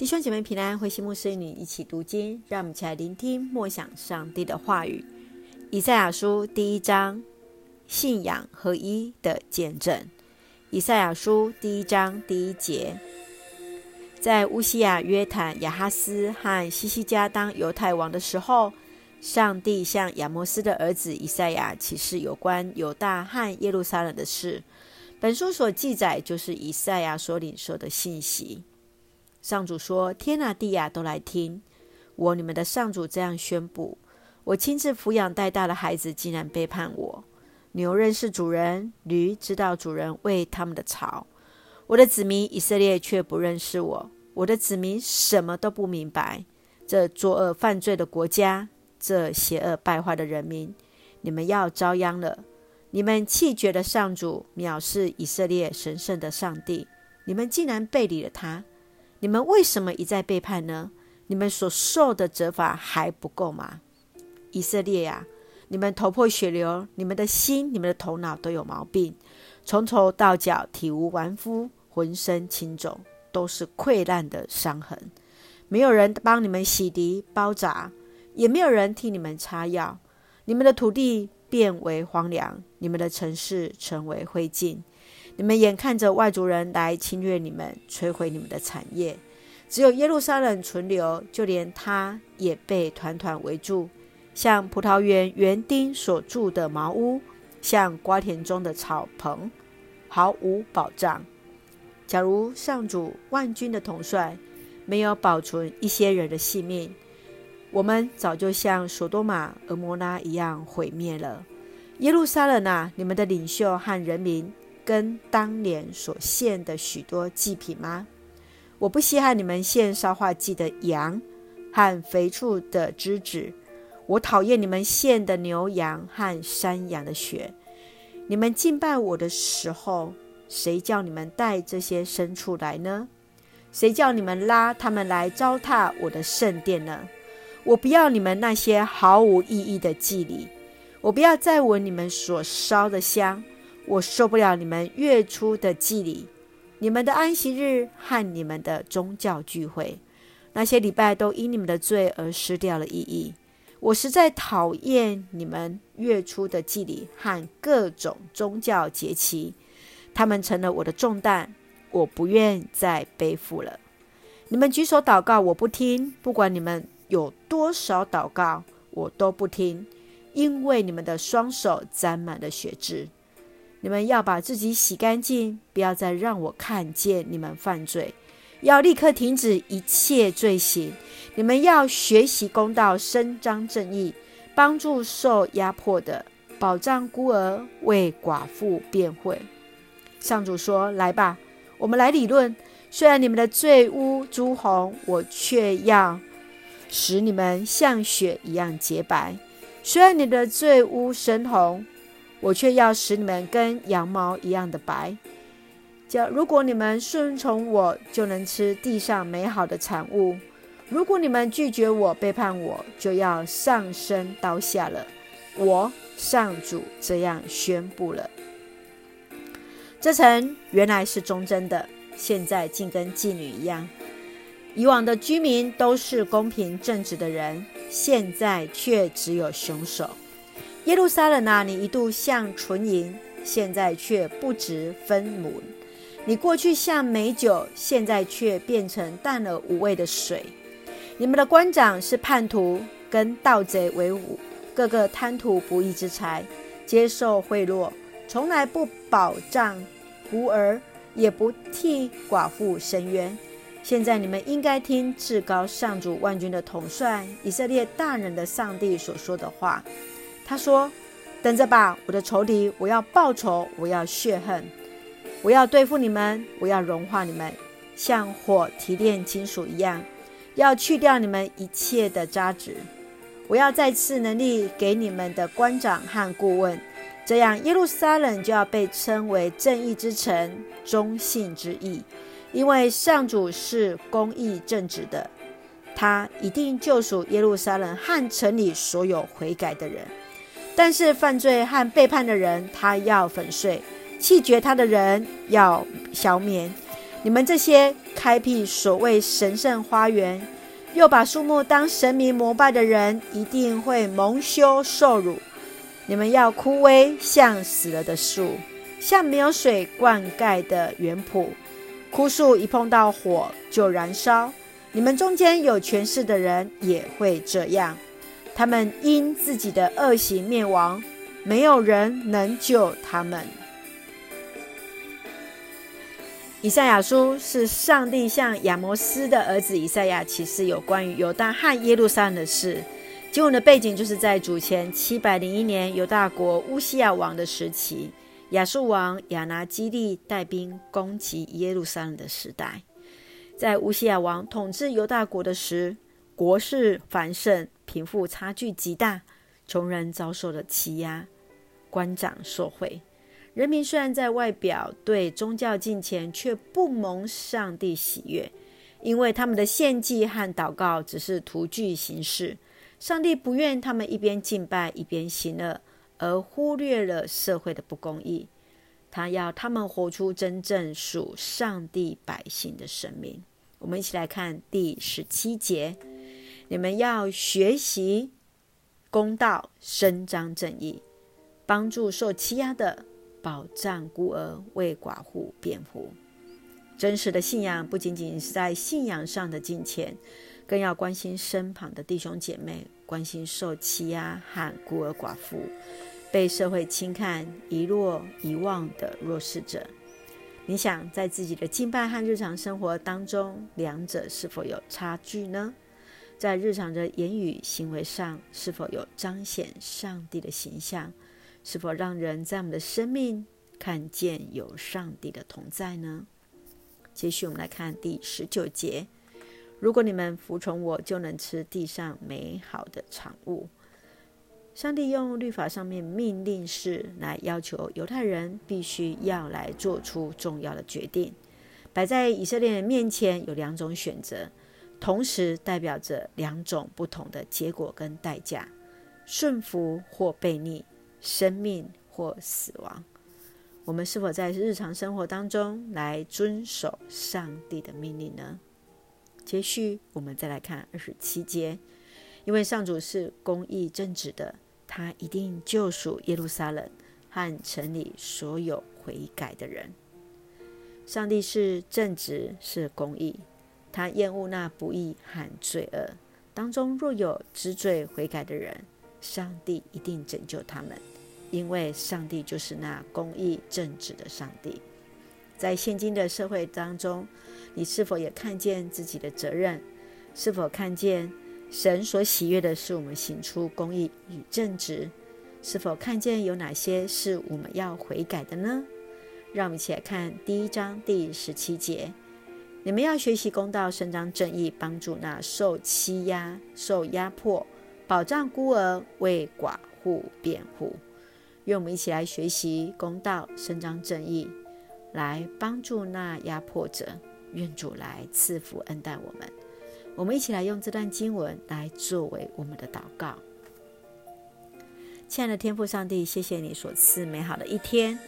弟兄姐妹平安，慧馨牧师与你一起读经，让我们一起来聆听默想上帝的话语。以赛亚书第一章，信仰合一的见证。以赛亚书第一章第一节，在乌西亚、约坦、亚哈斯和西西家当犹太王的时候，上帝向亚摩斯的儿子以赛亚启示有关犹大和耶路撒冷的事。本书所记载，就是以赛亚所领受的信息。上主说：“天啊地啊，都来听！我你们的上主这样宣布：我亲自抚养带大的孩子，竟然背叛我。牛认识主人，驴知道主人喂他们的草。我的子民以色列却不认识我。我的子民什么都不明白。这作恶犯罪的国家，这邪恶败坏的人民，你们要遭殃了！你们弃绝的上主，藐视以色列神圣的上帝，你们竟然背离了他。”你们为什么一再背叛呢？你们所受的责罚还不够吗？以色列呀、你们头破血流，你们的心、你们的头脑都有毛病，从头到脚体无完肤，浑身青肿，都是溃烂的伤痕。没有人帮你们洗涤包扎，也没有人替你们擦药。你们的土地变为荒凉，你们的城市成为灰烬。你们眼看着外族人来侵略你们，摧毁你们的产业，只有耶路撒冷存留，就连他也被团团围住，像葡萄园园丁所住的茅屋，像瓜田中的草棚，毫无保障。假如上主万军的统帅没有保存一些人的性命，我们早就像所多玛、俄摩拉一样毁灭了。耶路撒冷啊，你们的领袖和人民。跟当年所献的许多祭品吗？我不稀罕你们献烧化祭的羊和肥畜的脂质，我讨厌你们献的牛羊和山羊的血。你们敬拜我的时候，谁叫你们带这些牲畜来呢？谁叫你们拉他们来糟蹋我的圣殿呢？我不要你们那些毫无意义的祭礼，我不要再闻你们所烧的香。我受不了你们月初的祭礼，你们的安息日和你们的宗教聚会，那些礼拜都因你们的罪而失掉了意义。我实在讨厌你们月初的祭礼和各种宗教节期，他们成了我的重担，我不愿再背负了。你们举手祷告，我不听；不管你们有多少祷告，我都不听，因为你们的双手沾满了血渍。你们要把自己洗干净，不要再让我看见你们犯罪，要立刻停止一切罪行。你们要学习公道，伸张正义，帮助受压迫的，保障孤儿，为寡妇辩护。上主说：“来吧，我们来理论。虽然你们的罪污朱红，我却要使你们像雪一样洁白；虽然你的罪污深红。”我却要使你们跟羊毛一样的白。叫如果你们顺从我，就能吃地上美好的产物；如果你们拒绝我，背叛我，就要上身刀下了。我上主这样宣布了。这城原来是忠贞的，现在竟跟妓女一样。以往的居民都是公平正直的人，现在却只有凶手。耶路撒冷啊，你一度像纯银，现在却不值分文；你过去像美酒，现在却变成淡而无味的水。你们的官长是叛徒，跟盗贼为伍，个个贪图不义之财，接受贿赂，从来不保障孤儿，也不替寡妇伸冤。现在你们应该听至高上主万军的统帅以色列大人的上帝所说的话。他说：“等着吧，我的仇敌，我要报仇，我要血恨，我要对付你们，我要融化你们，像火提炼金属一样，要去掉你们一切的渣滓。我要再次能力给你们的官长和顾问，这样耶路撒冷就要被称为正义之城、忠信之邑，因为上主是公义正直的，他一定救赎耶路撒冷和城里所有悔改的人。”但是犯罪和背叛的人，他要粉碎；弃绝他的人要消灭。你们这些开辟所谓神圣花园，又把树木当神明膜拜的人，一定会蒙羞受辱。你们要枯萎，像死了的树，像没有水灌溉的园圃。枯树一碰到火就燃烧。你们中间有权势的人也会这样，他们因自己的恶行灭亡，没有人能救他们。以赛亚书是上帝向亚摩斯的儿子以赛亚启示有关于犹大和耶路撒冷的事。经文的背景就是在主前七百零一年犹大国乌西亚王的时期，亚述王亚拿基利带兵攻击耶路撒冷的时代。在乌西亚王统治犹大国的时，国势繁盛，贫富差距极大，穷人遭受了欺压，官长受贿。人民虽然在外表对宗教敬虔，却不蒙上帝喜悦，因为他们的献祭和祷告只是徒具形式。上帝不愿他们一边敬拜一边行恶，而忽略了社会的不公义。他要他们活出真正属上帝百姓的生命。我们一起来看第十七节：你们要学习公道，伸张正义，帮助受欺压的。保障孤儿，为寡妇辩护。真实的信仰不仅仅是在信仰上的敬虔，更要关心身旁的弟兄姐妹，关心受欺压和孤儿寡妇、被社会轻看、遗落、遗忘的弱势者。你想在自己的敬拜和日常生活当中，两者是否有差距呢？在日常的言语行为上，是否有彰显上帝的形象？是否让人在我们的生命看见有上帝的同在呢？接续我们来看第十九节：如果你们服从我，就能吃地上美好的产物。上帝用律法上面命令式来要求犹太人必须要来做出重要的决定，摆在以色列人面前有两种选择，同时代表着两种不同的结果跟代价：顺服或悖逆。生命或死亡，我们是否在日常生活当中来遵守上帝的命令呢？接续，我们再来看二十七节，因为上主是公义正直的，他一定救赎耶路撒冷和城里所有悔改的人。上帝是正直，是公义，他厌恶那不义和罪恶。当中若有知罪悔改的人，上帝一定拯救他们。因为上帝就是那公义正直的上帝，在现今的社会当中，你是否也看见自己的责任？是否看见神所喜悦的是我们行出公义与正直？是否看见有哪些是我们要悔改的呢？让我们一起来看第一章第十七节：你们要学习公道，伸张正义，帮助那受欺压、受压迫，保障孤儿，为寡妇辩护。愿我们一起来学习公道，伸张正义，来帮助那压迫者。愿主来赐福恩待我们。我们一起来用这段经文来作为我们的祷告。亲爱的天父上帝，谢谢你所赐美好的一天。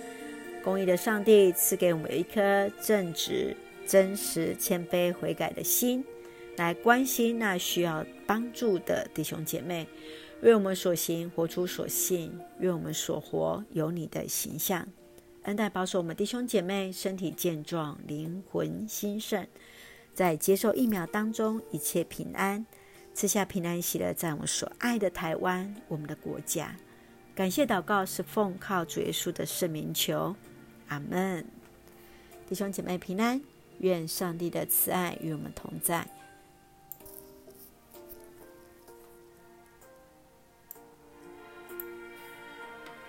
公义的上帝赐给我们一颗正直、真实、谦卑、悔改的心，来关心那需要帮助的弟兄姐妹。为我们所行活出所信，愿我们所活有你的形象。恩待保守我们弟兄姐妹身体健壮，灵魂兴盛，在接受疫苗当中一切平安，赐下平安喜乐，在我们所爱的台湾，我们的国家。感谢祷告是奉靠主耶稣的圣名求，阿门。弟兄姐妹平安，愿上帝的慈爱与我们同在。